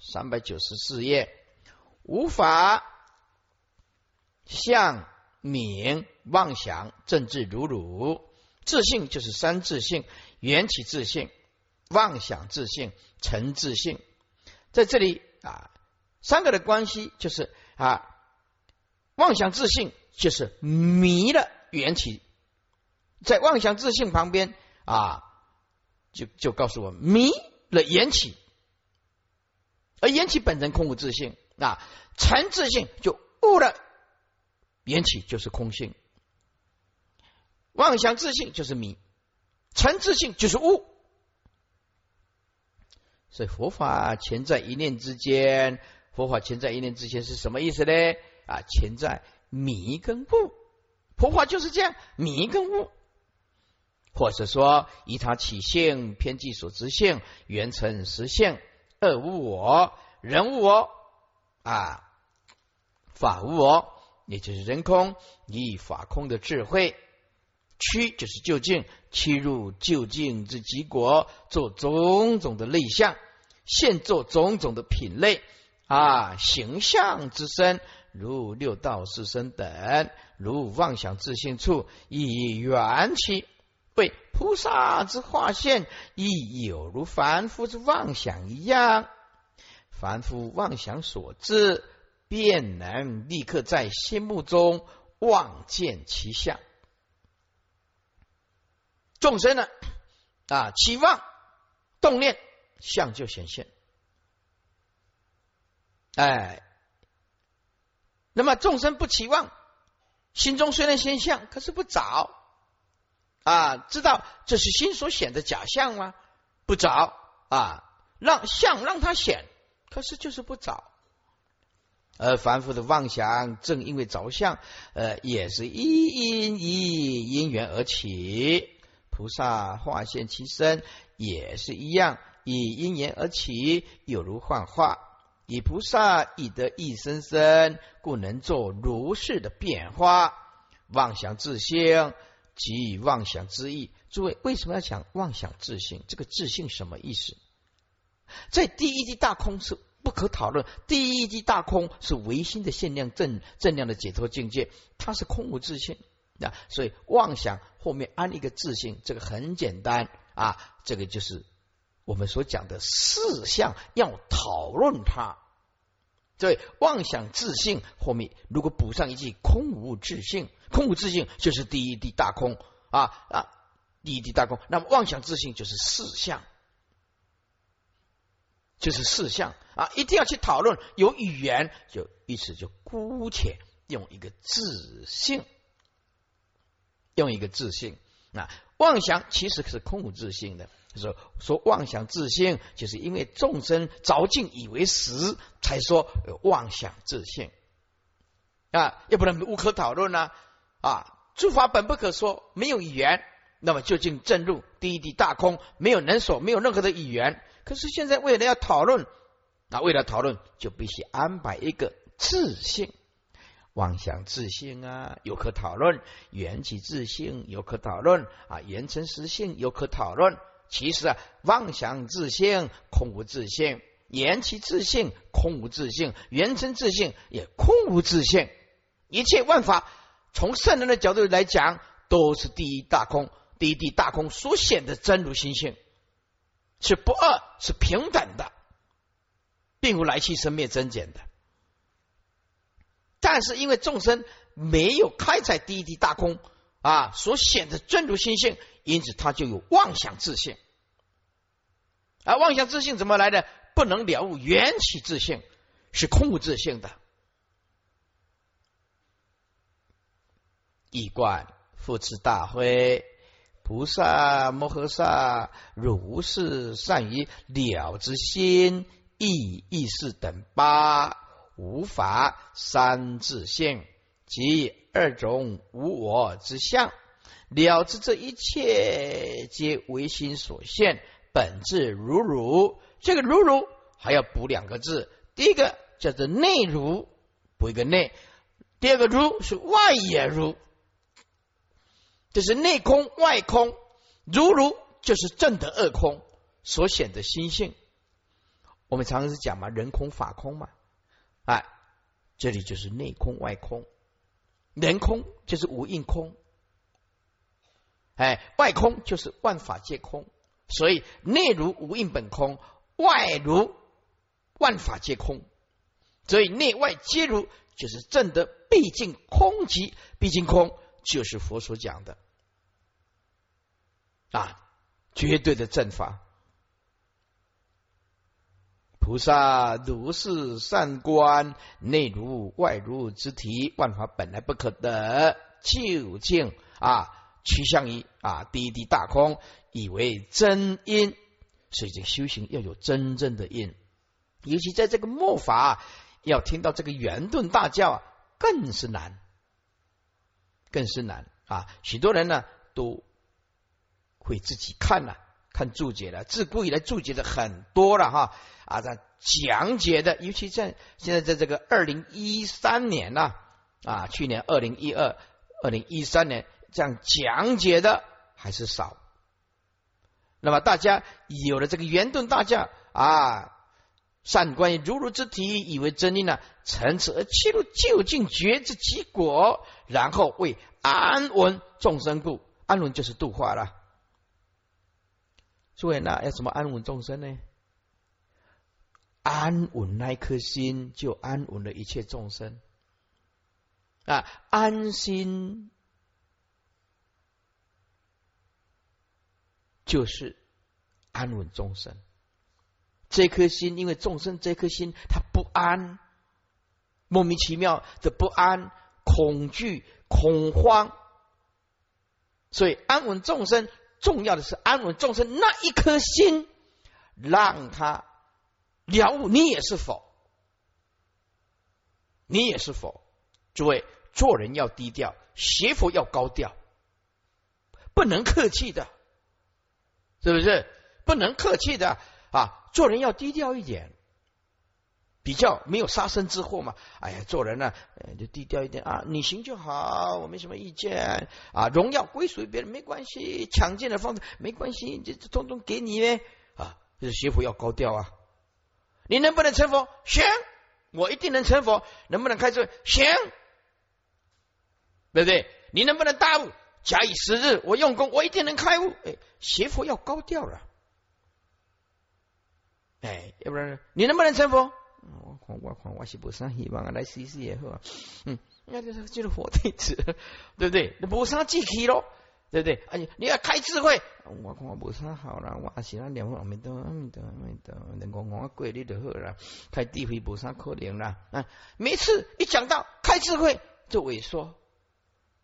三百九十四页，无法向名妄想政治如如，自信就是三自信：缘起自信、妄想自信、成自信。在这里啊，三个的关系就是啊，妄想自信就是迷了缘起，在妄想自信旁边啊，就就告诉我迷了缘起。而缘起本身空无自性啊，成自性就悟了，缘起就是空性，妄想自性就是迷，成自性就是悟，所以佛法全在一念之间。佛法全在一念之间是什么意思呢？啊，全在迷跟悟，佛法就是这样，迷跟悟，或者说以他起性，偏计所知性，缘成实性。二无我，人无我。啊，法无我，也就是人空以法空的智慧，趋就是就近，趋入就近之极果，做种种的类象，现做种种的品类。啊，形象之身，如六道四身等，如妄想自性处，以缘起。为菩萨之化现，亦有如凡夫之妄想一样。凡夫妄想所致，便能立刻在心目中望见其相。众生呢，啊，期望动念，相就显现。哎，那么众生不期望，心中虽然现象，可是不找。啊，知道这是心所显的假象吗？不找啊，让相让他显，可是就是不找。而凡夫的妄想，正因为着相，呃，也是一因一因缘而起。菩萨化现其身，也是一样，以因缘而起，有如幻化。以菩萨以得一生生，故能做如是的变化。妄想自性。即妄想之意，诸位为什么要讲妄想自信？这个自信什么意思？在第一地大空是不可讨论，第一地大空是唯心的限量正正量的解脱境界，它是空无自信啊。所以妄想后面安一个自信，这个很简单啊，这个就是我们所讲的四项要讨论它。对妄想自信后面如果补上一句空无自信。空无自性就是第一地大空啊啊，第一地大空。那么妄想自性就是四相，就是四相啊，一定要去讨论。有语言就意思就姑且用一个自性，用一个自性啊。妄想其实是空无自性的，说说妄想自性，就是因为众生着境以为实，才说妄想自性啊，要不然无可讨论呢。啊，诸法本不可说，没有语言，那么究竟正入第一地大空，没有能所，没有任何的语言。可是现在为了要讨论，那为了讨论，就必须安排一个自性，妄想自信啊，有可讨论；缘起自信有可讨论啊，缘成实性有可讨论。其实啊，妄想自信空无自信，缘起自信空无自信，缘成自信也空无自信，一切万法。从圣人的角度来讲，都是第一大空，第一地大空所显的真如心性是不二，是平等的，并无来去生灭增减的。但是因为众生没有开采第一地大空啊，所显的真如心性，因此他就有妄想自信。而妄想自信怎么来的？不能了悟缘起自性，是空无自性的。一观复持大会，菩萨摩诃萨如是善于了之心意意识等八无法三自性及二种无我之相，了知这一切皆唯心所现，本质如如。这个如如还要补两个字，第一个叫做内如，补一个内；第二个如是外也如。这是内空外空，如如就是正的二空所显的心性。我们常常是讲嘛，人空法空嘛，哎，这里就是内空外空，人空就是无印空，哎，外空就是万法皆空，所以内如无印本空，外如万法皆空，所以内外皆如，就是正的毕竟空即毕竟空，就是佛所讲的啊，绝对的正法。菩萨如是善观，内如外如之体，万法本来不可得，究竟啊趋向于啊第一滴大空，以为真因。所以这修行要有真正的因，尤其在这个末法，要听到这个圆顿大教，更是难，更是难啊！许多人呢都会自己看了。看注解了，自古以来注解的很多了哈啊，在讲解的，尤其在现在在这个二零一三年呐啊，去年二零一二、二零一三年这样讲解的还是少。那么大家有了这个圆顿大教啊，善观如如之体，以为真因呢，乘此而切入究竟觉之结果，然后为安稳众生故，安稳就是度化了。诸位，那要怎么安稳众生呢？安稳那一颗心，就安稳了一切众生啊！安心就是安稳众生。这颗心，因为众生这颗心，他不安，莫名其妙的不安、恐惧、恐慌，所以安稳众生。重要的是安稳众生那一颗心，让他了悟你也是否，你也是否？诸位做人要低调，学佛要高调，不能客气的，是不是？不能客气的啊！做人要低调一点。比较没有杀身之祸嘛？哎呀，做人呢，就低调一点啊，你行就好，我没什么意见啊。荣耀归属于别人没关系，抢劫的方式没关系，这这通通给你呗啊。就是学佛要高调啊。你能不能成佛？行，我一定能成佛。能不能开智？行，对不对？你能不能大悟？假以时日，我用功，我一定能开悟。哎，学佛要高调了。哎，要不然你能不能成佛？我看我看我是不啥希望啊，来试试也好。嗯，那就是就是佛弟子，对不对？你无啥志气咯，对不对？哎，你要开智慧，我看我无啥好啦，我是那念佛阿弥陀阿弥陀阿弥陀，能讲讲过你就好啦。开智慧无啥可能啦。啊，每次一讲到开智慧就萎缩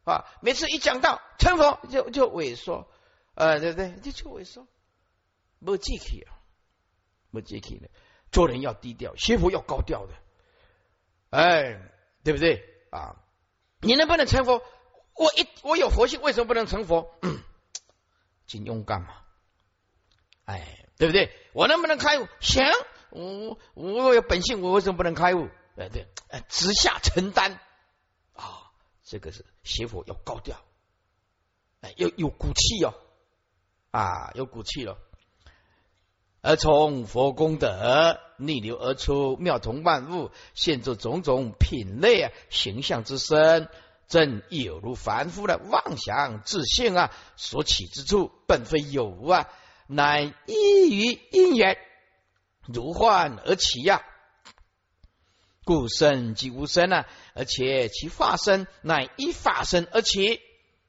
啊，每次一讲到成佛就就萎缩，呃，对不对？就就萎缩，没志气啊，没志气的。做人要低调，学佛要高调的，哎，对不对啊？你能不能成佛？我一我有佛性，为什么不能成佛？金庸干嘛，哎，对不对？我能不能开悟？行，我我有本性，我为什么不能开悟？哎，对，哎，直下承担啊，这个是学佛要高调，哎，要有骨气哦，啊，有骨气了。而从佛功德逆流而出，妙同万物，现作种种品类啊，形象之身，正有如凡夫的妄想自信啊，所起之处本非有无啊，乃依于因缘如幻而起呀。故生即无生啊，而且其化身乃依化身而起，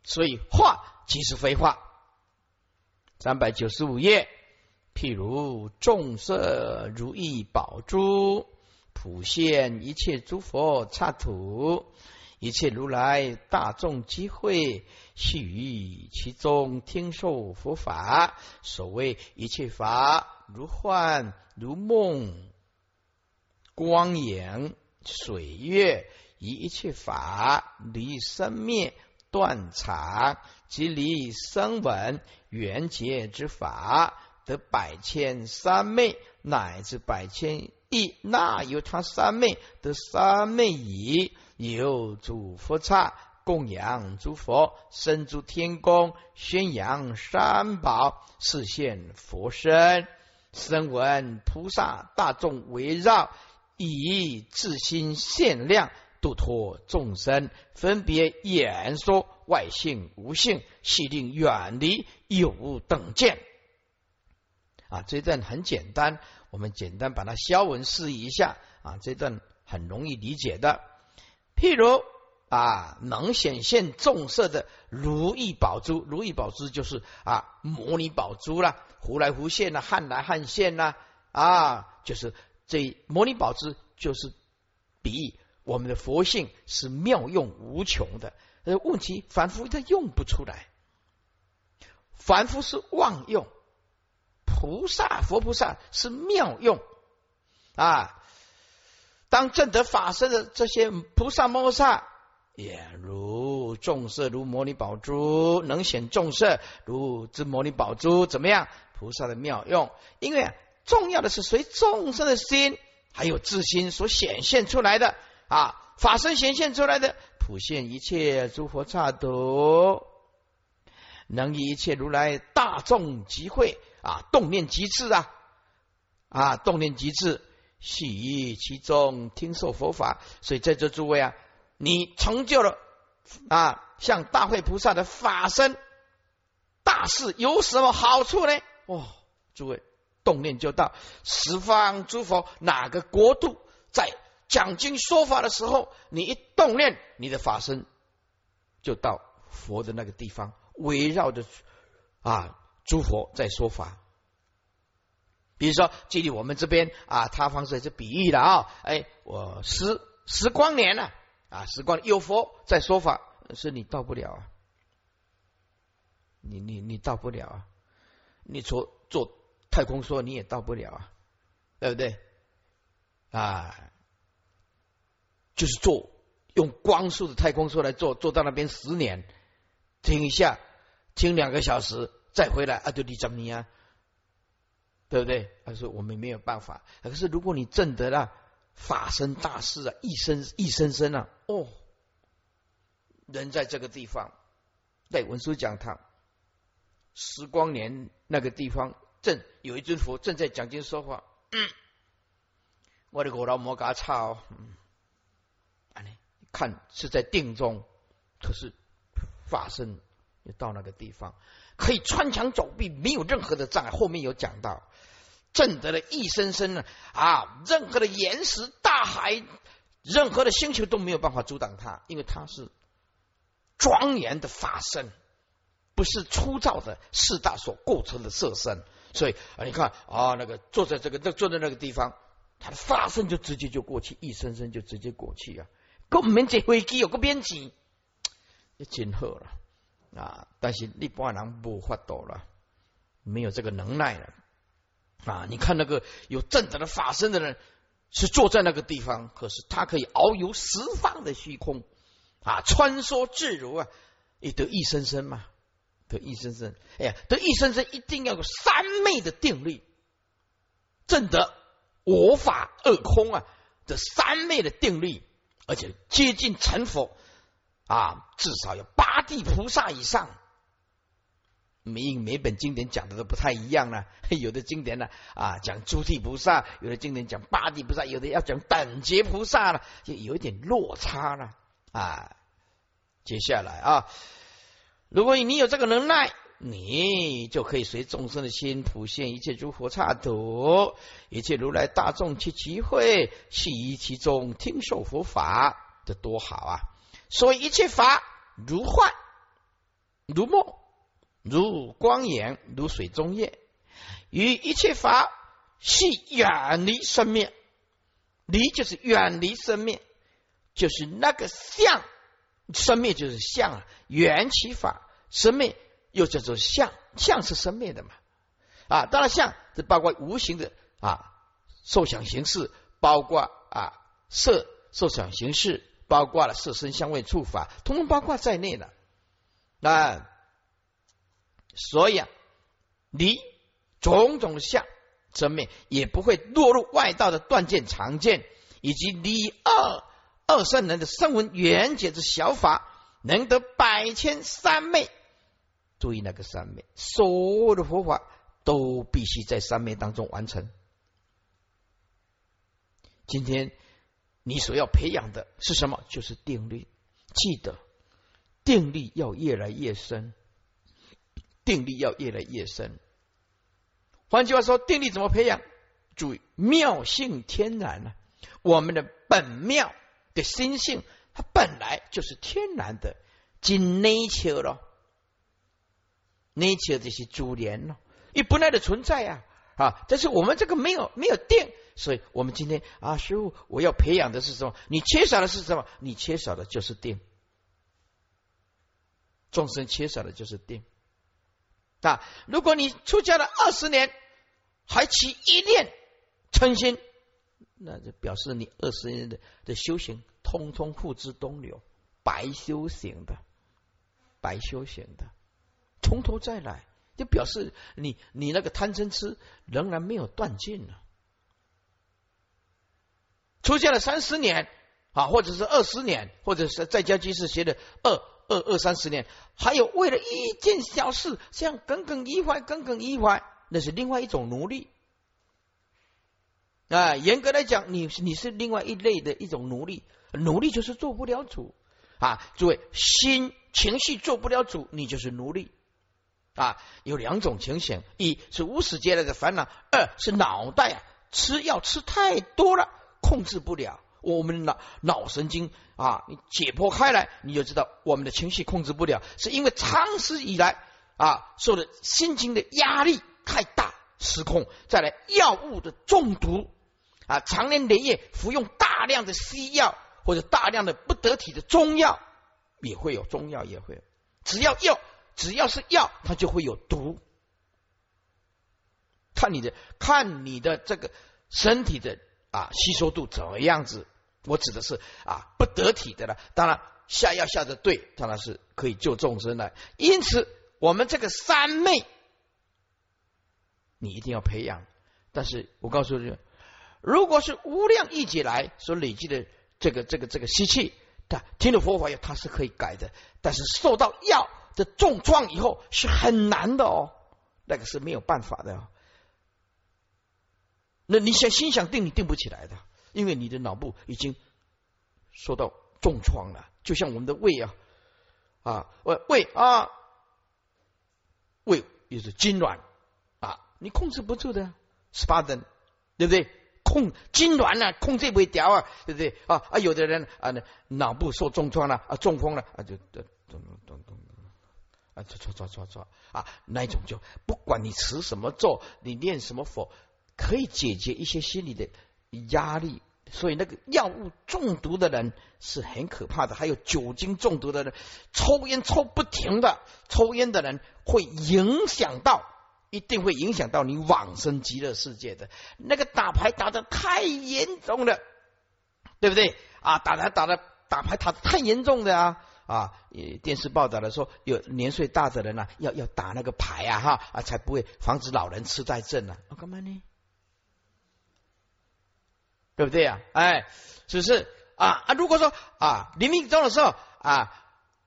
所以化即是非化。三百九十五页。譬如众色如意宝珠，普现一切诸佛刹土，一切如来大众机会，系于其中听受佛法。所谓一切法如幻如梦，光影水月，以一切法离生灭断常，即离生稳缘结之法。得百千三昧乃至百千亿，那由他三昧得三昧矣。有诸佛刹供养诸佛，生诸天宫，宣扬三宝，示现佛身。声闻菩萨大众围绕，以自心限量度脱众生，分别演说外性无性，系令远离有等见。啊，这段很简单，我们简单把它消文示意一下啊，这段很容易理解的。譬如啊，能显现众色的如意宝珠，如意宝珠就是啊，摩尼宝珠啦，忽来忽现啦，汉来汉现啦，啊，就是这摩尼宝珠就是比喻我们的佛性是妙用无穷的。呃，问题凡夫他用不出来，凡夫是妄用。菩萨、佛菩萨是妙用啊！当正得法身的这些菩萨摩诃萨，也如众色如摩尼宝珠，能显众色如之摩尼宝珠，怎么样？菩萨的妙用，因为重要的是随众生的心，还有自心所显现出来的啊，法身显现出来的，普现一切诸佛刹土，能以一切如来大众集会。啊，动念极致啊！啊，动念极致，系于其中，听受佛法。所以在这诸位啊，你成就了啊，像大会菩萨的法身大事，有什么好处呢？哦，诸位，动念就到十方诸佛哪个国度，在讲经说法的时候，你一动念，你的法身就到佛的那个地方，围绕着啊。诸佛在说法，比如说，距离我们这边啊，他方是是比喻的啊。哎，我十十光年了啊，时光有佛在说法，是你到不了啊，你你你到不了啊，你坐坐太空梭你也到不了啊，对不对？啊，就是坐用光速的太空梭来坐，坐到那边十年，听一下，听两个小时。再回来啊，就你怎么样，对不对？他说我们没有办法。可是如果你证得了法身大事啊，一生一生生啊，哦，人在这个地方，在文殊讲堂时光年那个地方，正有一尊佛正在讲经说话。嗯，我的狗老摩嘎操，嗯，看是在定中，可是法身也到那个地方。可以穿墙走壁，没有任何的障碍。后面有讲到，正得了一声声呢啊，任何的岩石、大海、任何的星球都没有办法阻挡他，因为他是庄严的法身，不是粗糙的四大所构成的色身。所以啊，你看啊，那个坐在这个、那坐在那个地方，他的法身就直接就过去，一声声就直接过去啊。跟我们这飞机有个编辑，也真好了。啊！但是一般人不发抖了，没有这个能耐了啊！你看那个有正德的法身的人，是坐在那个地方，可是他可以遨游十方的虚空啊，穿梭自如啊！也得一生生嘛，得一生生。哎呀，得一生生一定要有三昧的定律，正德我法二空啊这三昧的定律，而且接近成佛。啊，至少有八地菩萨以上。每每本经典讲的都不太一样了，有的经典呢啊讲诸地菩萨，有的经典讲八地菩萨，有的要讲等觉菩萨了，就有一点落差了啊。接下来啊，如果你有这个能耐，你就可以随众生的心普现一切诸佛刹土，一切如来大众去集会，系于其中听受佛法，这多好啊！所以一切法如幻如梦如光眼如水中月，与一切法系远离生灭，离就是远离生灭，就是那个相生灭就是相啊，缘起法生灭又叫做相，相是生灭的嘛啊，当然相这包括无形的啊受想行识，包括啊色受想行识。包括了色身香味触法，通通包括在内的。那所以啊，离种种相生灭，也不会落入外道的断见常见，以及离二二圣人的声闻缘解之小法，能得百千三昧。注意那个三昧，所有的佛法都必须在三昧当中完成。今天你所要培养的是什么？就是定力。记得定力要越来越深，定力要越来越深。换句话说，定力怎么培养？注意，妙性天然呢？我们的本妙的心性，它本来就是天然的，即 nature 了，nature 这些珠帘了，你本来的存在呀啊！但是我们这个没有没有定，所以我们今天啊，师傅，我要培养的是什么？你缺少的是什么？你缺少的就是定。众生缺少的就是定啊！如果你出家了二十年，还起一念嗔心。那就表示你二十年的的修行，通通付之东流，白修行的，白修行的，从头再来，就表示你你那个贪嗔痴仍然没有断尽呢。出现了三十年啊，或者是二十年，或者是在家居士学的二二二三十年，还有为了一件小事这样耿耿于怀，耿耿于怀，那是另外一种奴隶。啊，严格来讲，你你是另外一类的一种奴隶，奴隶就是做不了主啊。诸位，心情绪做不了主，你就是奴隶啊。有两种情形：一是无始劫来的烦恼，二是脑袋啊吃药吃太多了，控制不了我们脑脑神经啊。你解剖开来，你就知道我们的情绪控制不了，是因为长时以来啊受的心情的压力太大失控，再来药物的中毒。啊，长年累月服用大量的西药或者大量的不得体的中药，也会有中药也会，只要药只要是药，它就会有毒。看你的看你的这个身体的啊吸收度怎么样子？我指的是啊不得体的了。当然下药下的对，当然是可以救众生的。因此，我们这个三昧，你一定要培养。但是我告诉你。如果是无量亿劫来所累积的这个这个这个习气，他听了佛法以后，他是可以改的。但是受到药的重创以后，是很难的哦，那个是没有办法的。那你想心想定，你定不起来的，因为你的脑部已经受到重创了。就像我们的胃啊，啊胃胃啊，胃也是痉挛啊，你控制不住的，十八等，对不对？控痉挛了，控制不掉啊，对不对啊？啊，有的人啊，脑部受重创了啊，中风了啊，就咚咚咚咚啊，错错错错错啊，那一种就不管你持什么咒，你念什么佛，可以解决一些心理的压力。所以那个药物中毒的人是很可怕的，还有酒精中毒的人，抽烟抽不停的，抽烟的人会影响到。一定会影响到你往生极乐世界的。那个打牌打的太严重了，对不对啊？打牌打的打牌打的太严重的啊啊！电视报道的说，有年岁大的人呢，要要打那个牌啊哈啊，才不会防止老人痴呆症啊。干嘛呢？对不对啊？哎，只是啊啊，如果说啊临命终的时候啊。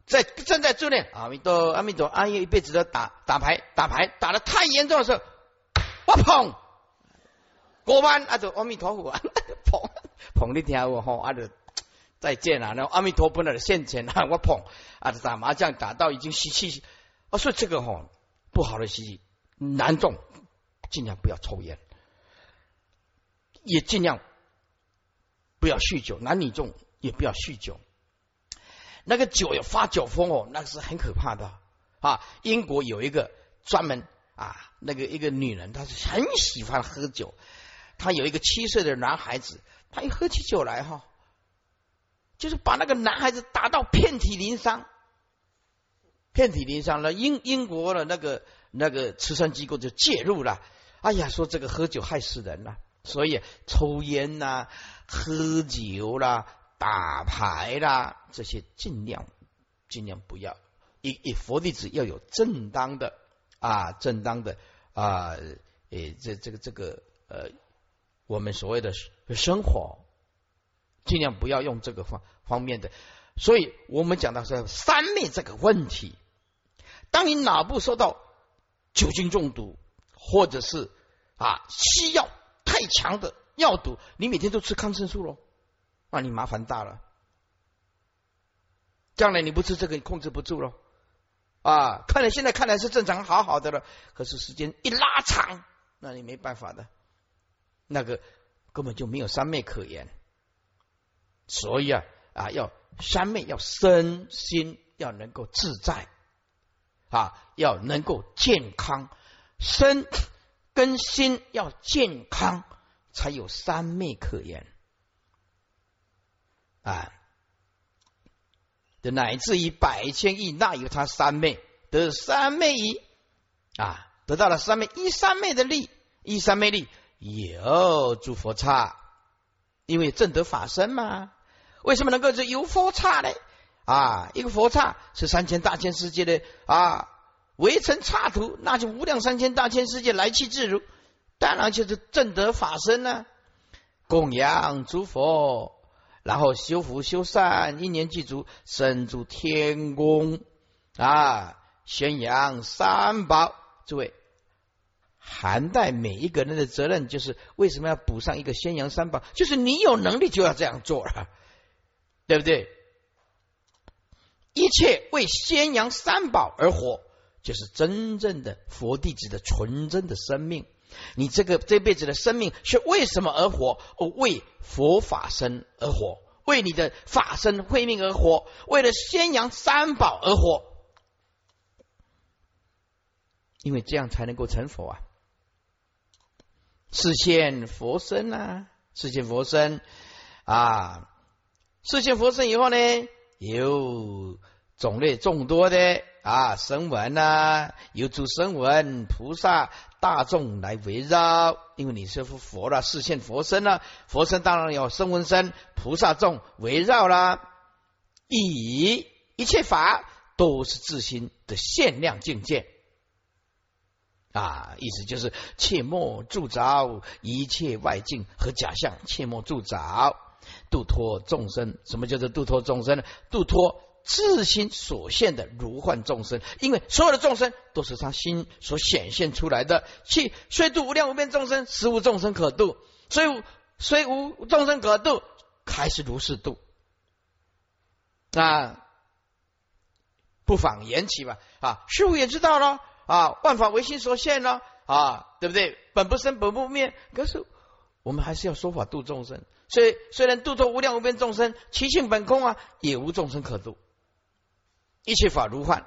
在正在做念阿弥陀阿弥陀阿耶一辈子都打打牌打牌打的太严重的时候，我捧过弯啊，就阿弥陀佛 捧捧你听我吼，啊就再见啊，然后阿弥陀佛那的现前啊，我捧啊打麻将打到已经吸气，啊所以这个吼不好的习气，难中尽量不要抽烟，也尽量不要酗酒，男女众也不要酗酒。那个酒有发酒疯哦，那个是很可怕的啊！英国有一个专门啊，那个一个女人，她是很喜欢喝酒。她有一个七岁的男孩子，他一喝起酒来哈，就是把那个男孩子打到遍体鳞伤，遍体鳞伤了。英英国的那个那个慈善机构就介入了，哎呀，说这个喝酒害死人了，所以抽烟呐，喝酒啦。打牌啦，这些尽量尽量不要。以以佛弟子要有正当的啊，正当的啊，诶，这这个这个呃，我们所谓的生活，尽量不要用这个方方面的。所以我们讲到说三昧这个问题，当你脑部受到酒精中毒或者是啊西药太强的药毒，你每天都吃抗生素喽，那你麻烦大了。将来你不吃这个，你控制不住喽。啊，看来现在看来是正常好好的了，可是时间一拉长，那你没办法的，那个根本就没有三昧可言。所以啊啊，要三昧要身心要能够自在啊，要能够健康，身跟心要健康，才有三昧可言啊。的乃至于百千亿，那有他三昧得三昧一啊，得到了三昧一三昧的力，一三昧力有诸佛刹，因为正得法身嘛。为什么能够是有佛刹呢？啊，一个佛刹是三千大千世界的啊围城刹土，那就无量三千大千世界来去自如，当然就是正德法身呢，供养诸佛。然后修福修善，一年祭足，身诸天宫啊，宣扬三宝。诸位，涵盖每一个人的责任，就是为什么要补上一个宣扬三宝？就是你有能力就要这样做了，对不对？一切为宣扬三宝而活，就是真正的佛弟子的纯真的生命。你这个这辈子的生命是为什么而活？哦，为佛法身而活，为你的法身慧命而活，为了宣扬三宝而活，因为这样才能够成佛啊！视现佛身啊，视现佛身啊，视现佛身以后呢，有种类众多的啊声闻啊，有诸声闻菩萨。大众来围绕，因为你是佛了，视现佛身了，佛身当然有声闻身、菩萨众围绕啦。以一切法都是自心的限量境界啊，意思就是切莫铸造一切外境和假象，切莫铸造，度脱众生。什么叫做度脱众生呢？度脱。自心所现的如幻众生，因为所有的众生都是他心所显现出来的。去虽度无量无边众生，实无众生可度；虽虽无众生可度，还是如是度。啊，不妨言起吧。啊，师傅也知道了。啊，万法唯心所现了。啊，对不对？本不生，本不灭。可是我们还是要说法度众生。所以虽然度脱无量无边众生，其性本空啊，也无众生可度。一切法如幻，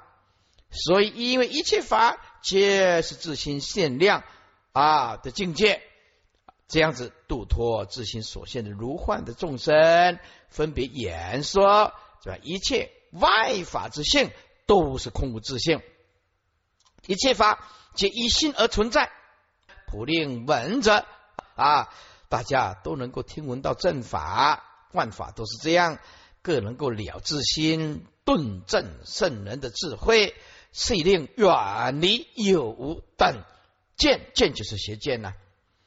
所以因为一切法皆是自心限量啊的境界，这样子度脱自心所现的如幻的众生，分别言说，是吧？一切外法之性都是空无自性，一切法皆依心而存在。普令闻者啊，大家都能够听闻到正法，万法都是这样，各能够了自心。顿证圣人的智慧，是令远离有无等见，见就是邪见呐。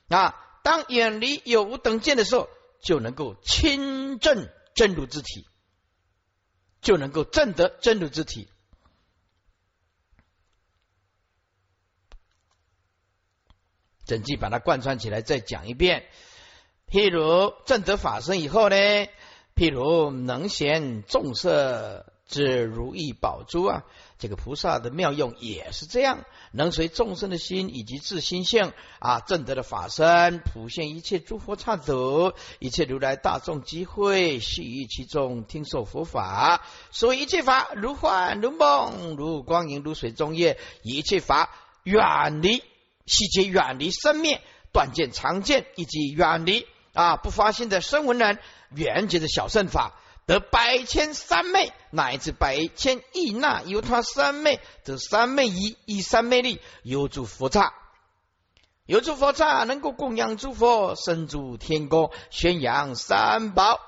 啊，当远离有无等见的时候，就能够亲证真如之体，就能够证得真如之体。整句把它贯穿起来，再讲一遍。譬如正得法身以后呢，譬如能贤众色。这如意宝珠啊，这个菩萨的妙用也是这样，能随众生的心以及自心性啊，正得的法身，普现一切诸佛刹土，一切如来大众机会，系于其中听受佛法。所以一切法如幻如梦，如光影如水中月，一切法远离细节，远离生灭断见常见，以及远离啊不发心的声闻人，远绝的小圣法。得百千三昧，乃至百千亿那由他三昧得三昧一一三昧力，有诸佛刹，有诸佛刹能够供养诸佛，生诸天宫，宣扬三宝，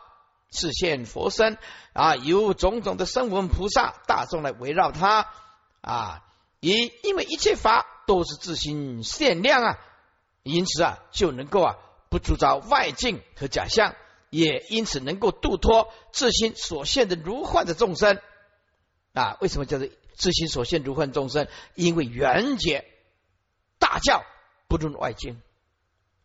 示现佛身啊，有种种的声闻菩萨大众来围绕他啊，因因为一切法都是自心限量啊，因此啊就能够啊不铸造外境和假象。也因此能够度脱自心所现的如幻的众生啊？为什么叫做自心所现如幻众生？因为缘觉大教不论外境。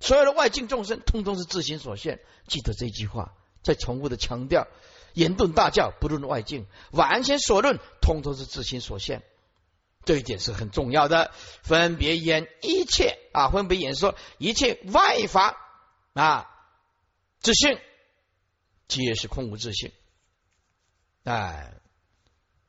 所有的外境众生，通通是自心所现。记得这句话，再重复的强调：言顿大教，不论外境，完全所论，通通是自心所现。这一点是很重要的。分别言一切啊，分别言说一切外法啊，自性皆是空无自性。哎，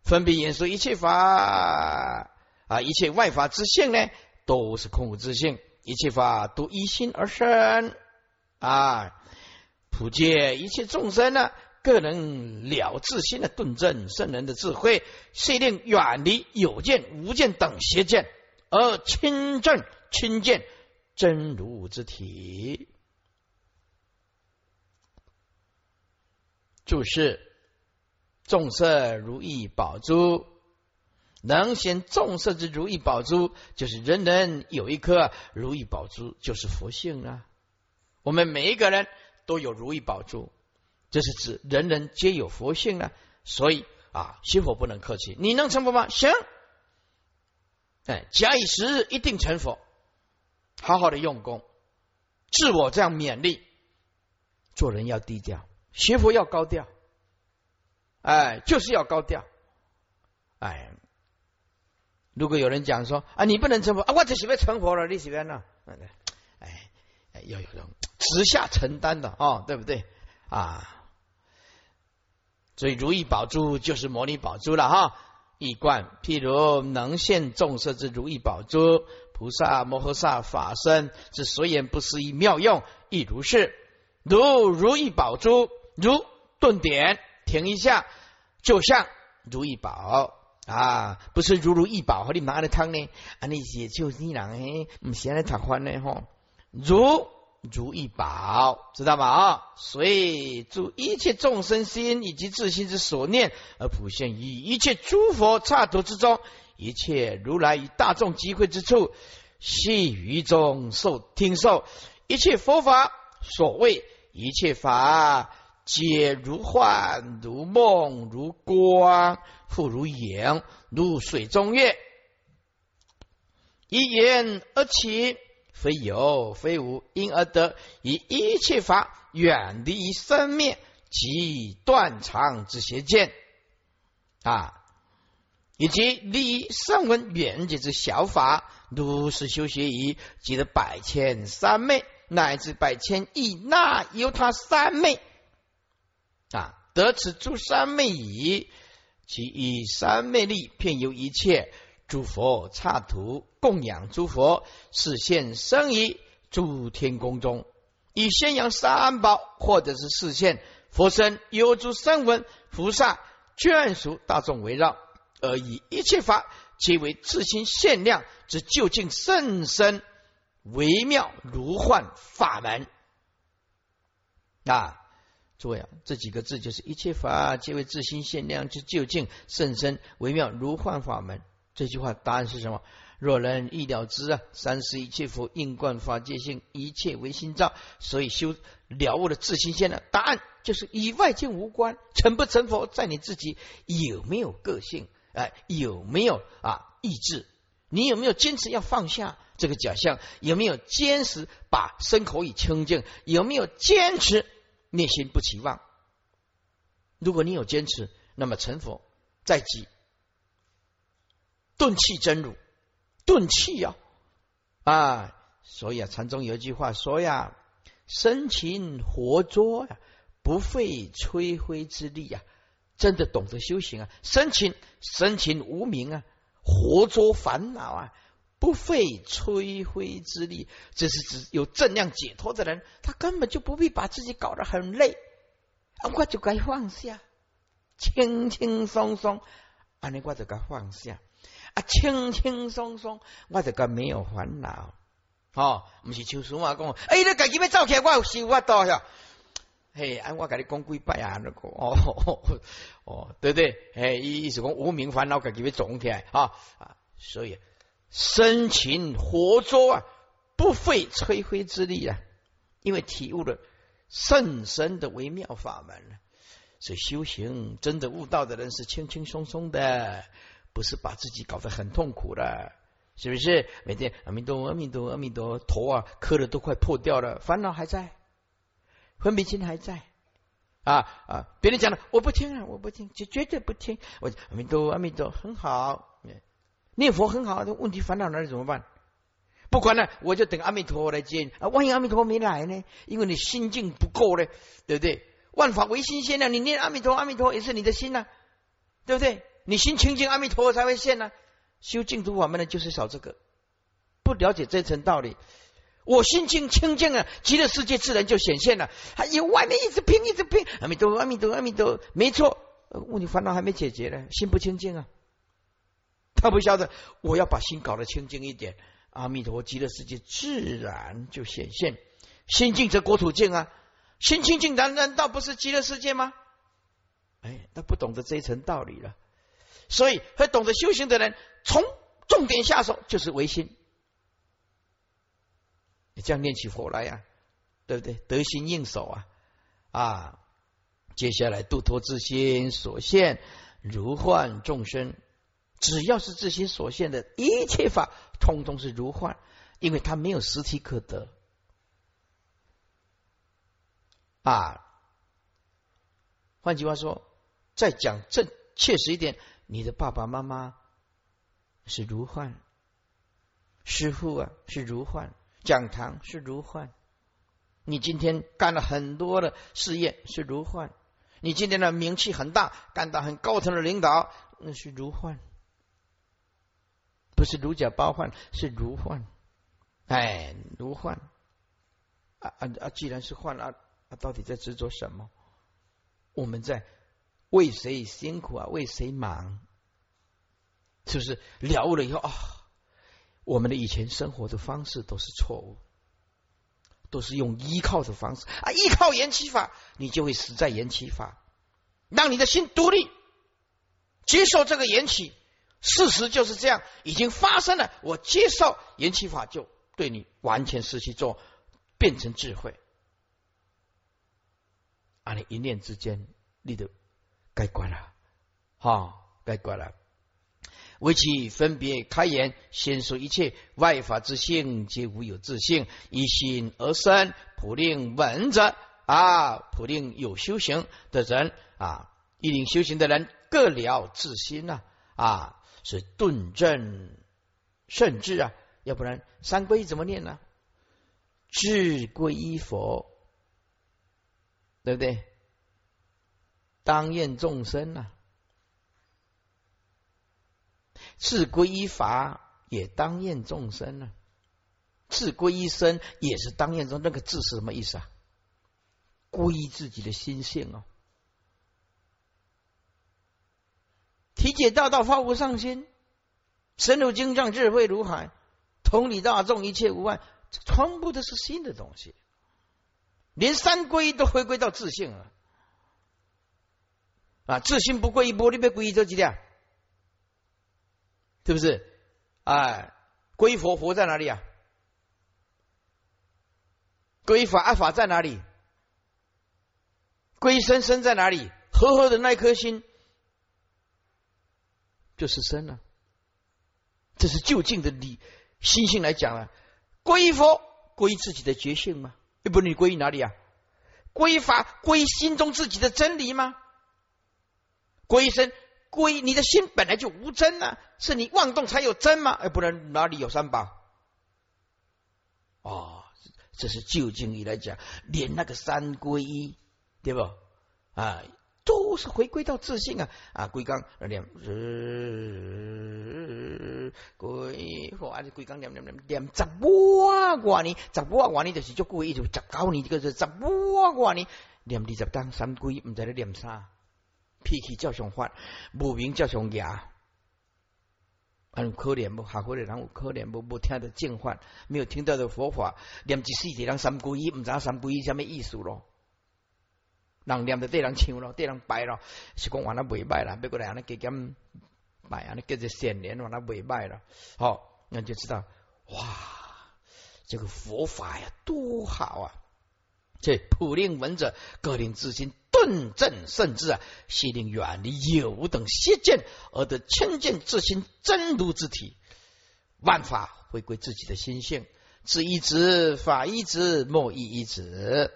分别言说一切法啊，一切外法之性呢，都是空无自性。一切法都依心而生啊！普界一切众生呢，各能了自心的顿证圣人的智慧，遂令远离有见无见等邪见，而亲证亲见真如之体。注释：众色如意宝珠。能显众色之如意宝珠，就是人人有一颗如意宝珠，就是佛性啊！我们每一个人都有如意宝珠，这是指人人皆有佛性啊！所以啊，心佛不能客气，你能成佛吗？行，哎，假以时日，一定成佛。好好的用功，自我这样勉励，做人要低调，学佛要高调，哎，就是要高调，哎。如果有人讲说啊，你不能成佛啊，我就喜欢成佛了，你喜欢呢？哎，要有人直下承担的哦，对不对啊？所以如意宝珠就是摩尼宝珠了哈。一观譬如能现众色之如意宝珠，菩萨摩诃萨法身之所言不思议妙用，亦如是。如如意宝珠，如顿点停一下，就像如意宝。啊，不是如如意宝和你拿的汤呢？啊，那些就是你人嘿，唔先来谈欢呢吼。如如意宝，知道吗？啊，所以祝一切众生心以及自心之所念，而普现于一切诸佛刹土之中，一切如来与大众集会之处，细于中受听受一切佛法所谓一切法。皆如幻，如梦，如光，复如影，如水中月。一言而起，非有非无，因而得以一切法远离于生灭及断常之邪见啊，以及离声闻缘觉之小法，如是修学矣，即得百千三昧，乃至百千亿那由他三昧。啊！得此诸三昧矣，其以三昧力遍游一切诸佛刹土，供养诸佛，是现生于诸天宫中，以宣扬三宝，或者是视现佛身，有诸声闻菩萨眷属大众围绕，而以一切法皆为自心限量之究竟甚深微妙如幻法门啊！诸位啊，这几个字就是一切法皆为自心限量之究竟甚深微妙如幻法门。这句话答案是什么？若人意了之啊，三世一切佛应观法界性，一切唯心造，所以修了悟的自心限量。答案就是与外境无关，成不成佛在你自己有没有个性？哎，有没有啊意志？你有没有坚持要放下这个假象？有没有坚持把身口意清净？有没有坚持？内心不期望，如果你有坚持，那么成佛在即，顿气真如，顿气呀啊！所以啊，禅宗有一句话说呀：“生擒活捉呀，不费吹灰之力呀。”真的懂得修行啊，生擒生擒无名啊，活捉烦恼啊。不费吹灰之力，这是指有正量解脱的人，他根本就不必把自己搞得很累，啊我就该放下，轻轻松松，啊，你我就该放下，啊，轻轻松松，我就该没有烦恼，哦，不是秋叔嘛讲，哎，你自己要走起来，我有想法多呀，嘿，哎，我跟你讲几拜啊，那个，哦，哦，对不对？哎，意思讲无名烦恼自己要总起来，啊啊，所以。生擒活捉啊，不费吹灰之力啊，因为体悟了甚深的微妙法门所以修行真的悟道的人是轻轻松松的，不是把自己搞得很痛苦的。是不是？每天阿弥陀阿弥陀阿弥陀，头啊磕的都快破掉了，烦恼还在，分别心还在。啊啊！别人讲的我不听啊，我不听，就绝对不听。我阿弥陀阿弥陀很好，念佛很好，问题烦恼哪里怎么办？不管了，我就等阿弥陀佛来接。啊，万一阿弥陀佛没来呢？因为你心境不够呢，对不对？万法唯心现呢，你念阿弥陀阿弥陀也是你的心呐，对不对？你心清净，阿弥陀佛才会现呢。修净土法门的就是少这个，不了解这层道理。我心境清净了，极乐世界自然就显现了。还有外面一直拼，一直拼，阿弥陀，阿弥陀，阿弥陀佛，没错。问题烦恼还没解决呢，心不清净啊。他不晓得，我要把心搞得清净一点，阿弥陀佛，极乐世界自然就显现。心净则国土净啊，心清净难难道不是极乐世界吗？哎，他不懂得这一层道理了。所以，会懂得修行的人，从重点下手就是唯心。你这样念起佛来呀，对不对？得心应手啊！啊，接下来度脱自心所现如幻众生，只要是自心所现的一切法，通通是如幻，因为它没有实体可得啊。换句话说，再讲正切实一点，你的爸爸妈妈是如幻，师傅啊是如幻。讲堂是如幻，你今天干了很多的事业是如幻，你今天的名气很大，干到很高层的领导那是如幻，不是如假包换，是如幻，哎，如幻啊啊啊！既然是幻啊啊，到底在执着什么？我们在为谁辛苦啊？为谁忙？是不是了悟了以后啊？我们的以前生活的方式都是错误，都是用依靠的方式啊，依靠延期法，你就会死在延期法。让你的心独立，接受这个延期，事实就是这样，已经发生了。我接受延期法，就对你完全失去做，变成智慧。啊，你一念之间，你都该关了，哈，该关了。为其分别开言，先说一切外法之性，皆无有自性，一心而生。普令闻者啊，普令有修行的人啊，一领修行的人各了自心呐啊，是顿正甚至啊，要不然三皈怎么念呢？智皈依佛，对不对？当愿众生呐。自归依法也当愿众生呢，智归依身也是当愿中那个智是什么意思啊？归自己的心性哦，体解大道发无上心，深入经藏智慧如海，同理大众一切无碍，全部都是新的东西，连三归都回归到自信了啊！自信不归一波，你别归依这几点。是不是？哎，归佛佛在哪里啊？归法阿法在哪里？归身身在哪里？和合的那颗心就是身了。这是就近的理心性来讲啊。归佛归自己的觉性吗？又不，你归哪里啊？归法归心中自己的真理吗？归身。归你的心本来就无真啊，是你妄动才有真吗？哎，不然哪里有三宝？哦，这是就近义来讲，连那个三归一，对不？啊，都是回归到自信啊！啊，归刚念，归佛还是归刚念念念念十万挂年，十万挂年就是足够一就十九年，这个是十万挂年，念二十当三归，唔知你念啥？脾气叫上发，无名叫上牙，很可怜不？下回的人有可怜不？不听的净法，没有听到的佛法，念一世地人三皈依，唔知三皈依什么意思咯？人念的对人唱咯，对人拜咯，是讲完了未拜啦，别过来安尼给咁拜，安尼叫做善念，完了未拜了，好，那就知道哇，这个佛法呀，多好啊！这普令闻者，各令自心。顿正甚至啊，悉令远离有等邪见，而得清净自心真如之体。万法回归自己的心性，知一知，法一知，莫一一知。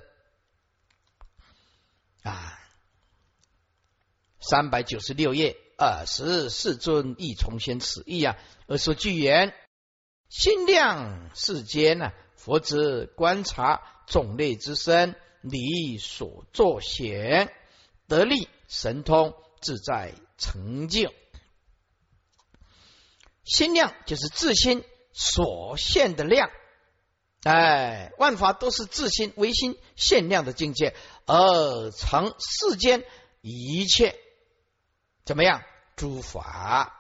啊，三百九十六页，二十四尊亦重现此意啊。而说句言，心量世间呢，佛之观察种类之身，理所作显，得力神通，自在成就。心量就是自心所现的量，哎，万法都是自心唯心限量的境界，而成世间一切怎么样？诸法，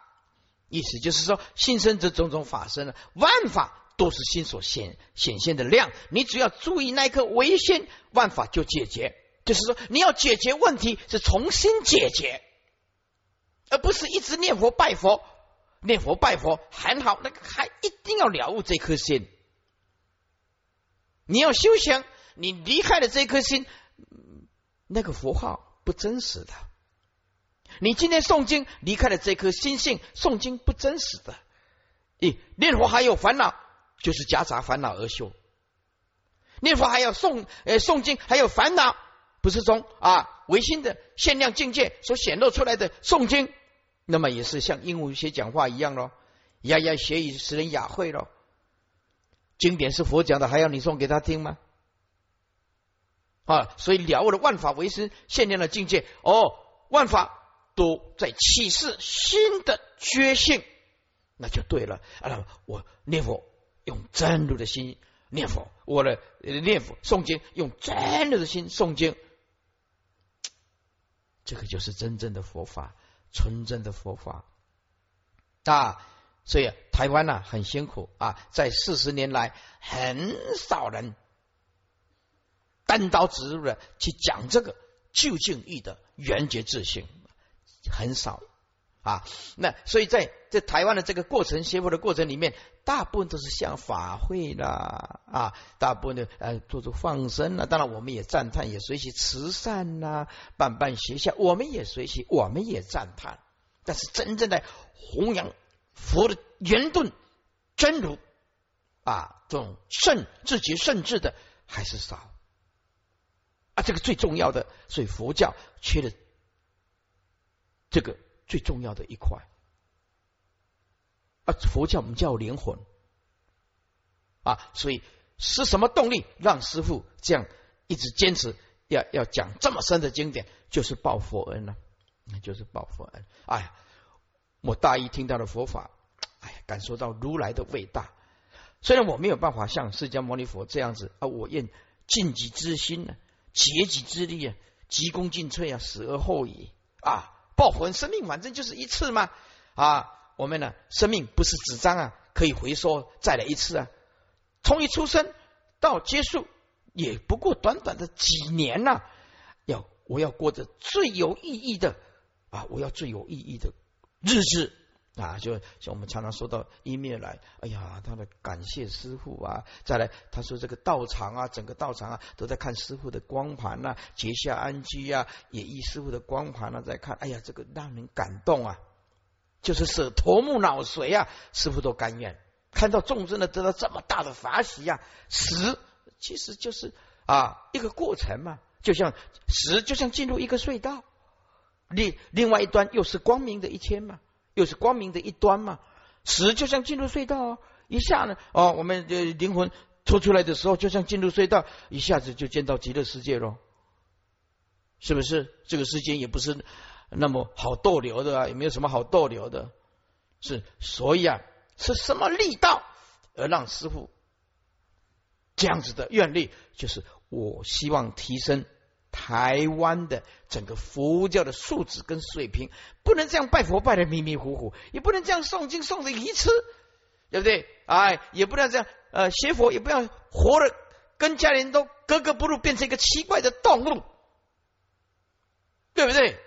意思就是说，心生这种种法生了，万法都是心所显显现的量，你只要注意那一颗唯心，万法就解决。就是说，你要解决问题是重新解决，而不是一直念佛拜佛。念佛拜佛很好，那个还一定要了悟这颗心。你要修行，你离开了这颗心，那个符号不真实的。你今天诵经离开了这颗心性，诵经不真实的。咦，念佛还有烦恼，就是夹杂烦恼而修。念佛还要诵，呃，诵经还有烦恼，不是从啊唯心的限量境界所显露出来的诵经。那么也是像鹦鹉学讲话一样喽，牙牙学语使人雅会喽。经典是佛讲的，还要你送给他听吗？啊，所以了悟了万法唯心现量的境界哦，万法都在启示新的觉性，那就对了。啊，我念佛用真如的心念佛，我的念佛诵经用真如的心诵经，这个就是真正的佛法。纯真的佛法啊，所以台湾呢很辛苦啊，在四十年来很少人单刀直入的去讲这个究竟义的圆觉自信，很少啊。那所以在在台湾的这个过程学佛的过程里面，大部分都是像法会啦啊，大部分的呃做做放生啦，当然我们也赞叹，也学习慈善呐，办办学校，我们也学习，我们也赞叹。但是真正的弘扬佛的圆顿真如啊，这种圣自觉圣智的还是少这个最重要的，所以佛教缺了这个最重要的一块啊。佛教我们叫灵魂啊，所以是什么动力让师傅这样一直坚持要要讲这么深的经典，就是报佛恩呢。那就是报佛恩。哎呀，我大一听到的佛法，哎呀，感受到如来的伟大。虽然我没有办法像释迦牟尼佛这样子啊，我愿尽己之心呢，竭己之力啊，急功近瘁啊，死而后已啊。报佛恩，生命反正就是一次嘛啊。我们呢，生命不是纸张啊，可以回收再来一次啊。从一出生到结束，也不过短短的几年呐。要我要过着最有意义的。啊！我要最有意义的日子啊！就像我们常常说到一面来，哎呀，他的感谢师傅啊！再来，他说这个道场啊，整个道场啊，都在看师傅的光盘呐，结下安居啊，也依师傅的光盘啊，在看。哎呀，这个让人感动啊！就是舍头目脑髓啊，师傅都甘愿看到众生的得到这么大的法喜呀！死其实就是啊一个过程嘛，就像死就像进入一个隧道。另另外一端又是光明的一天嘛，又是光明的一端嘛。死就像进入隧道，一下呢，哦，我们的灵魂抽出来的时候，就像进入隧道，一下子就见到极乐世界喽，是不是？这个世间也不是那么好逗留的啊，也没有什么好逗留的。是，所以啊，是什么力道而让师傅这样子的愿力？就是我希望提升。台湾的整个佛教的素质跟水平，不能这样拜佛拜的迷迷糊糊，也不能这样诵经诵的愚痴，对不对？哎，也不能这样呃学佛，也不要活的跟家人都格格不入，变成一个奇怪的动物，对不对？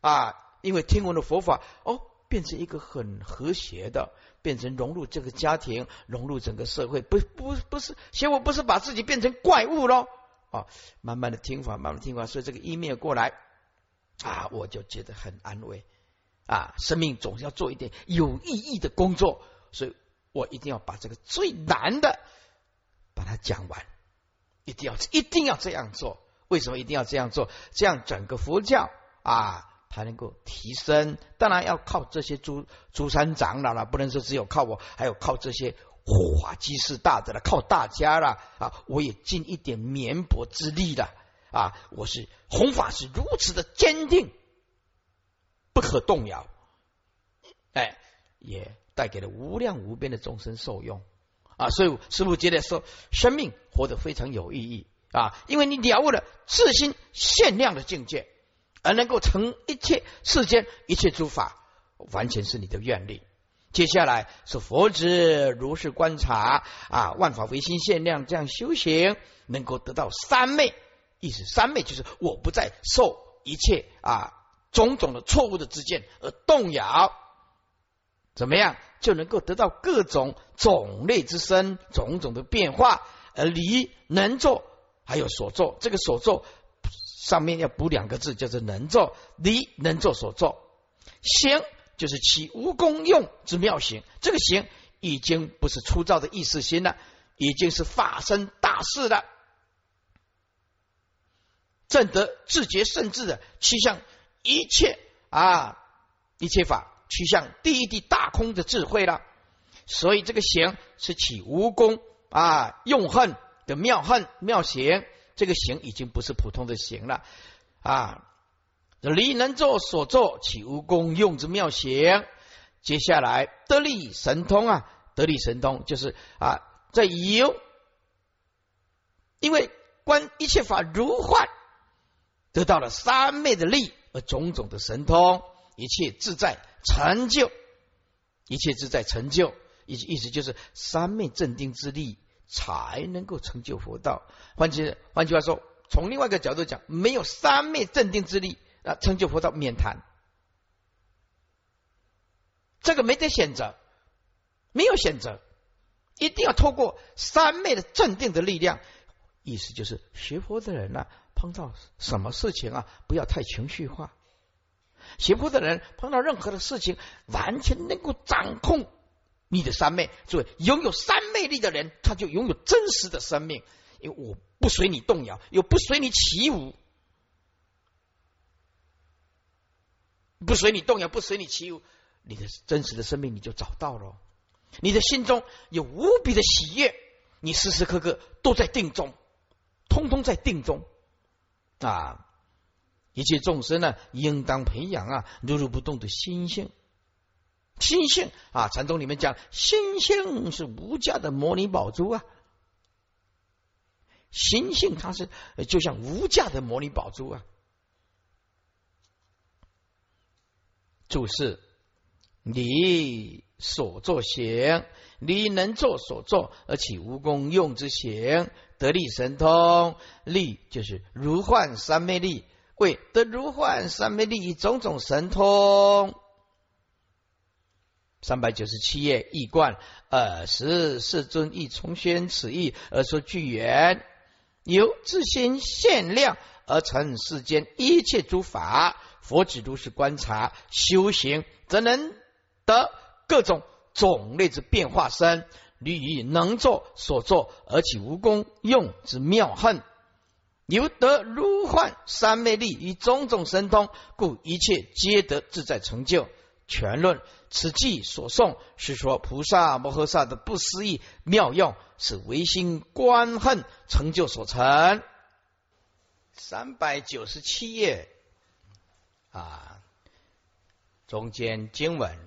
啊，因为听闻的佛法哦，变成一个很和谐的，变成融入这个家庭，融入整个社会，不不不是学佛，不是把自己变成怪物喽。啊，慢慢的听法，慢慢听法，所以这个一面过来啊，我就觉得很安慰啊。生命总是要做一点有意义的工作，所以我一定要把这个最难的把它讲完，一定要一定要这样做。为什么一定要这样做？这样整个佛教啊，才能够提升。当然要靠这些诸诸山长老了，不能说只有靠我，还有靠这些护法居士大德了，靠大家了啊！我也尽一点绵薄之力了啊！我是弘法是如此的坚定，不可动摇，哎，也带给了无量无边的众生受用啊！所以师父觉得说，生命活得非常有意义。啊，因为你了悟了自心限量的境界，而能够成一切世间一切诸法，完全是你的愿力。接下来是佛子如是观察啊，万法唯心限量，这样修行能够得到三昧。意思三昧就是我不再受一切啊种种的错误的之见而动摇，怎么样就能够得到各种种类之身，种种的变化，而离能做。还有所作，这个所作上面要补两个字，叫做能作。离能作所作，行就是其无功用之妙行。这个行已经不是粗糙的意识心了，已经是发生大事了。正得自觉甚至的趋向一切啊一切法，趋向第一地大空的智慧了。所以这个行是起无功啊用恨。的妙恨妙行，这个行已经不是普通的行了啊！离能作所作，岂无功用之妙行？接下来得力神通啊，得力神通就是啊，在有，因为观一切法如幻，得到了三昧的力和种种的神通，一切自在成就，一切自在成就，意意思就是三昧镇定之力。才能够成就佛道。换句换句话说，从另外一个角度讲，没有三昧镇定之力啊，成就佛道免谈。这个没得选择，没有选择，一定要透过三昧的镇定的力量。意思就是，学佛的人呢，碰到什么事情啊，不要太情绪化。学佛的人碰到任何的事情，完全能够掌控。你的三昧，所以拥有三昧力的人，他就拥有真实的生命。因为我不随你动摇，又不随你起舞，不随你动摇，不随你起舞，你的真实的生命你就找到了。你的心中有无比的喜悦，你时时刻刻都在定中，通通在定中啊！一切众生呢，应当培养啊，如如不动的心性。心性啊，禅宗里面讲，心性是无价的摩尼宝珠啊。心性它是就像无价的摩尼宝珠啊。注释：你所作行，你能做所作而起无功用之行，得力神通力就是如幻三昧力，为得如幻三昧力以种种神通。三百九十七页，易观尔时世尊亦重宣此意而说句言：由自心限量而成世间一切诸法，佛子如是观察修行，则能得各种种类之变化身，利于能作所作而起无功用之妙恨，由得如幻三昧力与种种神通，故一切皆得自在成就。全论。此记所诵是说菩萨摩诃萨的不思议妙用，是唯心观恨成就所成。三百九十七页啊，中间经文：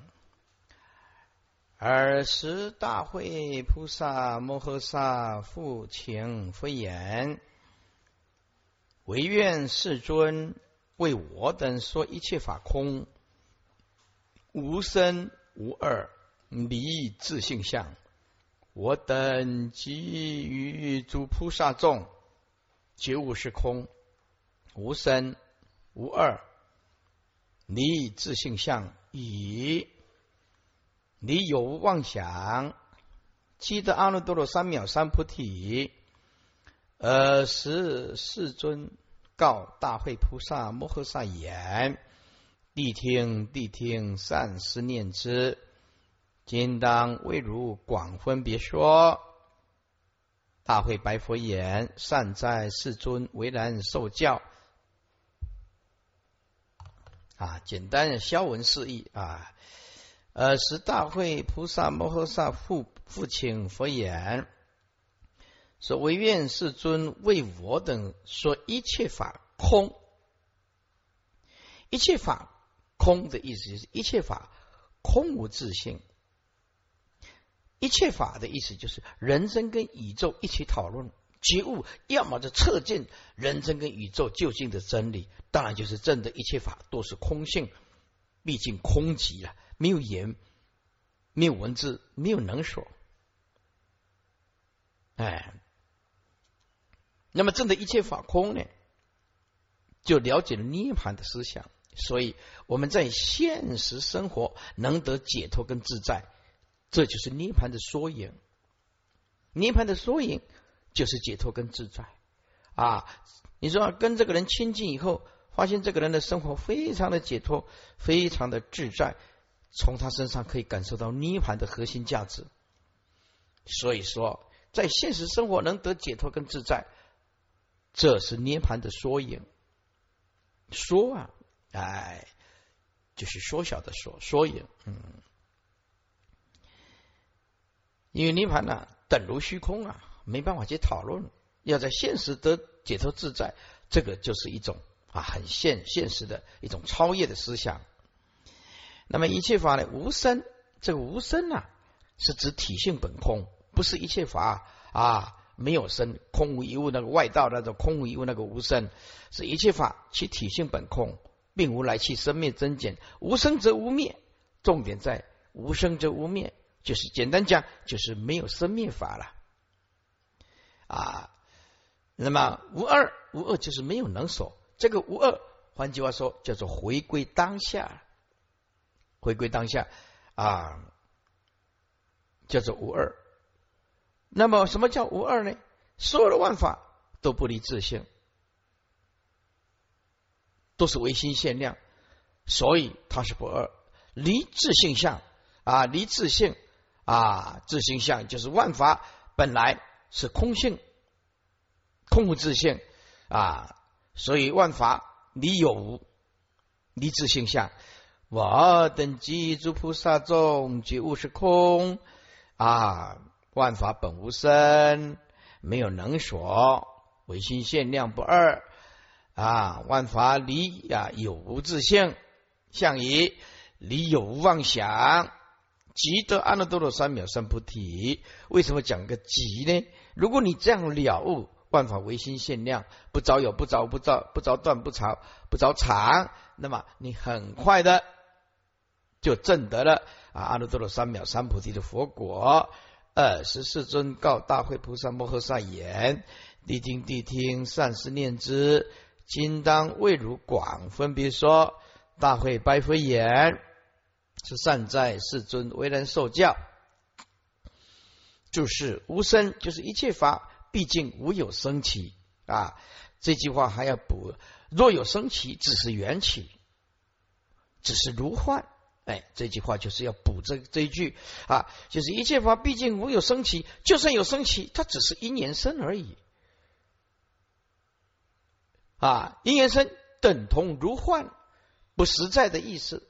尔时大会菩萨摩诃萨复请佛言：唯愿世尊为我等说一切法空。无生无二，离自性相。我等即于诸菩萨众，觉悟是空，无生无二，离自性相已。离有无妄想，积得阿耨多罗三藐三菩提。尔时世尊告大会菩萨摩诃萨言。谛听，谛听，善思念之。今当为如广分别说。大会白佛言：“善哉，世尊，为然受教。”啊，简单的消文释义啊。呃，十大会菩萨摩诃萨复复请佛言：“说唯愿世尊为我等说一切法空。一切法空的意思就是一切法空无自性。”一切法的意思就是人生跟宇宙一起讨论觉悟，要么就测见人生跟宇宙究竟的真理，当然就是真的一切法都是空性，毕竟空极啊，没有言，没有文字，没有能说。哎，那么真的一切法空呢，就了解了涅盘的思想，所以我们在现实生活能得解脱跟自在。这就是涅盘的缩影，涅盘的缩影就是解脱跟自在啊！你说跟这个人亲近以后，发现这个人的生活非常的解脱，非常的自在，从他身上可以感受到涅盘的核心价值。所以说，在现实生活能得解脱跟自在，这是涅盘的缩影。缩啊，哎，就是缩小的缩，缩影，嗯。因为涅盘呢，等如虚空啊，没办法去讨论。要在现实得解脱自在，这个就是一种啊，很现现实的一种超越的思想。那么一切法呢，无生，这个无生啊，是指体性本空，不是一切法啊没有生，空无一物那个外道那种空无一物那个无生，是一切法其体性本空，并无来去生灭增减，无生则无灭，重点在无生则无灭。就是简单讲，就是没有生灭法了啊。那么无二，无二就是没有能所。这个无二，换句话说，叫做回归当下，回归当下啊，叫做无二。那么什么叫无二呢？所有的万法都不离自性，都是唯心限量，所以它是不二，离自性相啊，离自性。啊，自性相就是万法本来是空性，空无自性啊，所以万法离有无，离自性相。我等及诸菩萨众觉悟是空啊，万法本无生，没有能所，唯心限量不二啊，万法离呀有无自性，相以离有无妄想。即得阿耨多罗三藐三菩提。为什么讲个即呢？如果你这样了悟，万法唯心限量，不着有，不着不着不着断，不着不着长，那么你很快的就证得了啊阿耨多罗三藐三菩提的佛果。二十四尊告大会菩萨摩诃萨言：谛听谛听，善思念之。今当为汝广分别说。大会白佛言。是善哉，世尊，为人受教，就是无生，就是一切法，毕竟无有生起啊。这句话还要补：若有生起，只是缘起，只是如幻。哎，这句话就是要补这这一句啊，就是一切法毕竟无有生起，就算有生起，它只是因缘生而已啊，因缘生等同如幻，不实在的意思。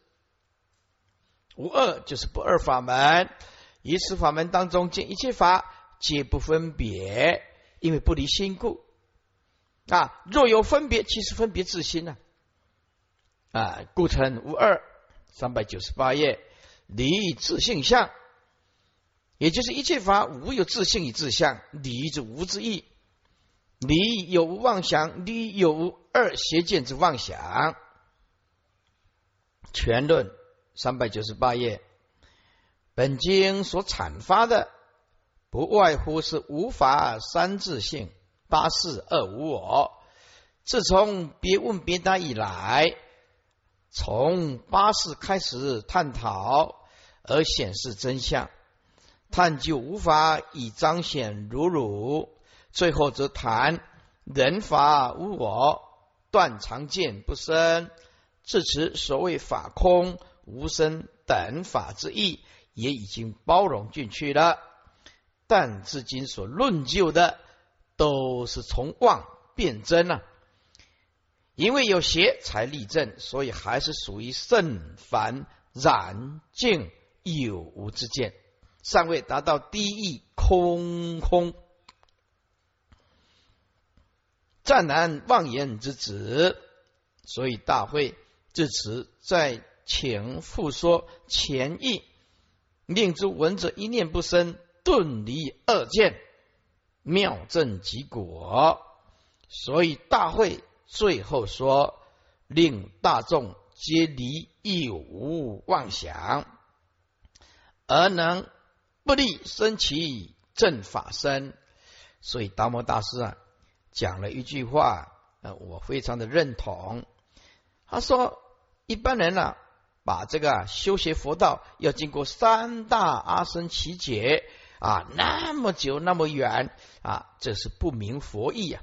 无二就是不二法门，一此法门当中见一切法皆不分别，因为不离心故啊。若有分别，其实分别自心呢啊，故称无二。三百九十八页，离自性相，也就是一切法无有自性与自相，离之无之意，离有妄想，离有无二邪见之妄想，全论。三百九十八页，本经所阐发的，不外乎是无法三自性，八事二无我。自从别问别答以来，从八事开始探讨，而显示真相，探究无法以彰显如汝，最后则谈人法无我，断常见不生，至此所谓法空。无生等法之意，也已经包容进去了。但至今所论究的都是从妄变真啊，因为有邪才立正，所以还是属于圣凡染净有无之见，尚未达到第一空空。湛然妄言之子，所以大会至此再请复说前意，令诸闻者一念不生，顿离二见，妙正即果。所以大会最后说，令大众皆离一无妄想，而能不立生其正法身。所以达摩大师啊。讲了一句话，呃，我非常的认同。他说，一般人呢，把这个修学佛道要经过三大阿僧祇劫啊，那么久那么远啊，这是不明佛意啊，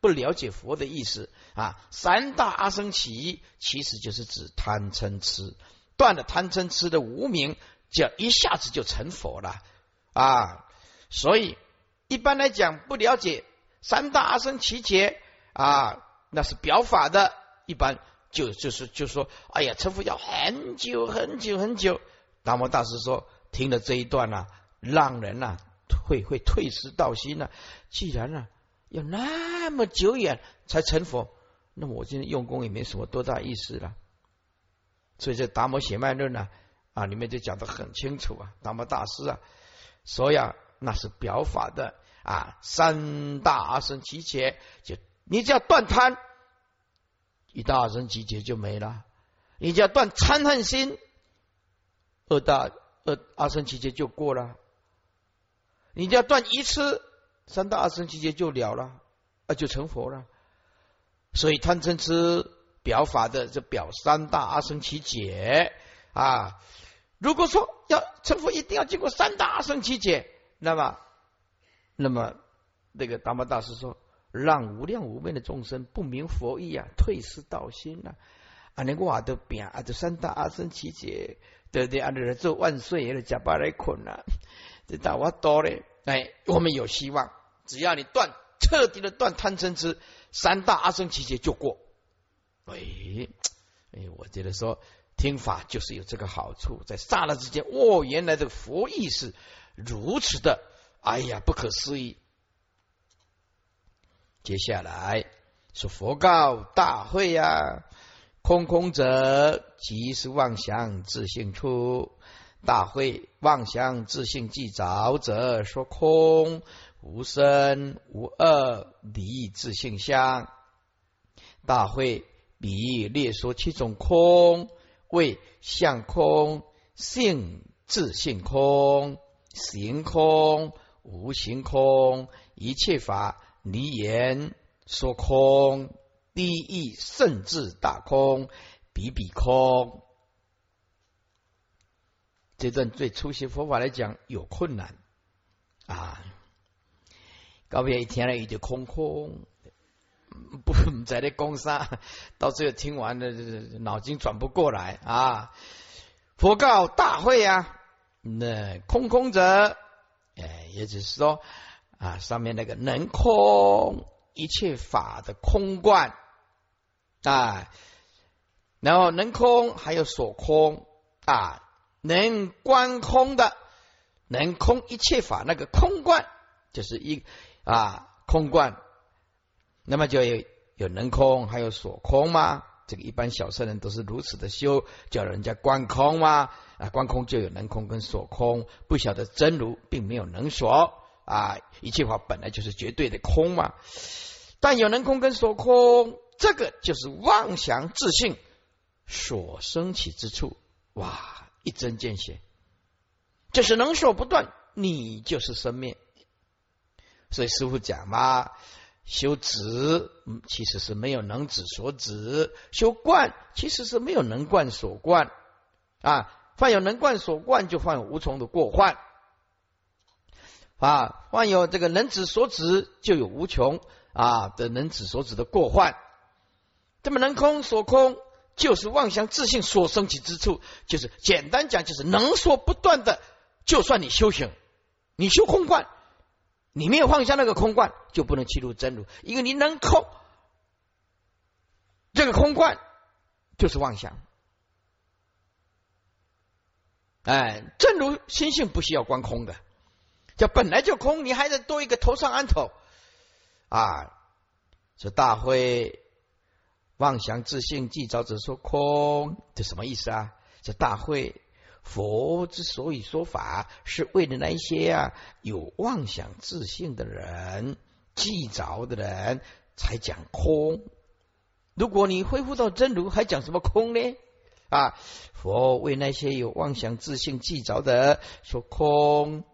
不了解佛的意思啊。三大阿僧祇其实就是指贪嗔痴，断了贪嗔痴的无名，就一下子就成佛了啊。所以一般来讲，不了解。三大阿僧祇劫啊，那是表法的，一般就就是就说，哎呀，成佛要很久很久很久。达摩大师说，听了这一段呢，让人呢会会退失道心呢。既然呢要那么久远才成佛，那么我今天用功也没什么多大意思了。所以这达摩血脉论呢啊，里面就讲的很清楚啊，达摩大师啊，说呀，那是表法的。啊，三大阿僧祇劫，就你只要断贪，一大阿僧祇劫就没了；你只要断嗔恨心，二大二阿僧祇劫就过了；你只要断一次，三大阿僧祇劫就了了，啊，就成佛了。所以贪嗔痴表法的，这表三大阿僧祇劫啊。如果说要成佛，一定要经过三大阿僧祇劫，那么。那么，那个达摩大师说：“让无量无边的众生不明佛意啊，退失道心啊！啊，你我都变啊，这三大阿僧祇劫，对不对？啊，你做万岁爷的假巴来捆啊，这大我多嘞！哎，我们有希望，只要你断彻底的断贪嗔痴，三大阿僧祇劫就过。哎，哎，我觉得说听法就是有这个好处，在刹那之间，哦，原来的佛意是如此的。”哎呀，不可思议！接下来说佛告大会呀，空空者即是妄想自性出。大会妄想自性既着者，说空无生无二离自性相。大会比列说七种空，为相空、性自性空、行空。无形空，一切法离言说空，第一甚至大空，比比空。这段对初学佛法来讲有困难啊！高别一听了一就空空，不在那攻杀，到最后听完了，脑筋转不过来啊！佛告大会啊，那空空者。哎，也就是说啊，上面那个能空一切法的空观啊，然后能空还有所空啊，能观空的能空一切法那个空观，就是一啊空观，那么就有有能空还有所空吗？这个一般小圣人都是如此的修，叫人家观空吗？啊，观空就有能空跟所空，不晓得真如并没有能所啊，一切法本来就是绝对的空嘛。但有能空跟所空，这个就是妄想自信所升起之处。哇，一针见血，就是能所不断，你就是生灭。所以师傅讲嘛，修止其实是没有能止所止，修观其实是没有能观所观啊。犯有能贯所贯，就犯无从的过患啊；万有这个能指所指，就有无穷啊的能指所指的过患。这么能空所空，就是妄想自信所升起之处，就是简单讲，就是能说不断的就算你修行，你修空观，你没有放下那个空观，就不能进入真如，因为你能空，这个空观就是妄想。哎，真如心性不需要观空的，叫本来就空，你还得多一个头上安头啊！这大会妄想自信即早者说空，这什么意思啊？这大会佛之所以说法，是为了那些啊有妄想自信的人、记着的人才讲空。如果你恢复到真如，还讲什么空呢？啊！佛为那些有妄想自信记着的说空，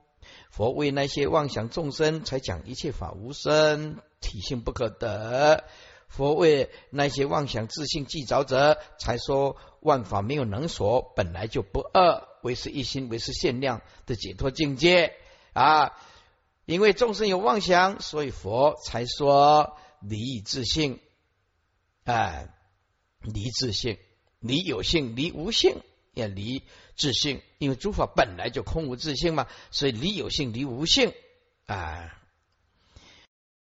佛为那些妄想众生才讲一切法无生，体性不可得。佛为那些妄想自性记着者才说万法没有能所，本来就不二，为是一心，为是限量的解脱境界啊！因为众生有妄想，所以佛才说离自性，哎，离自性。离有性，离无性，也离自性，因为诸法本来就空无自性嘛，所以离有性，离无性啊。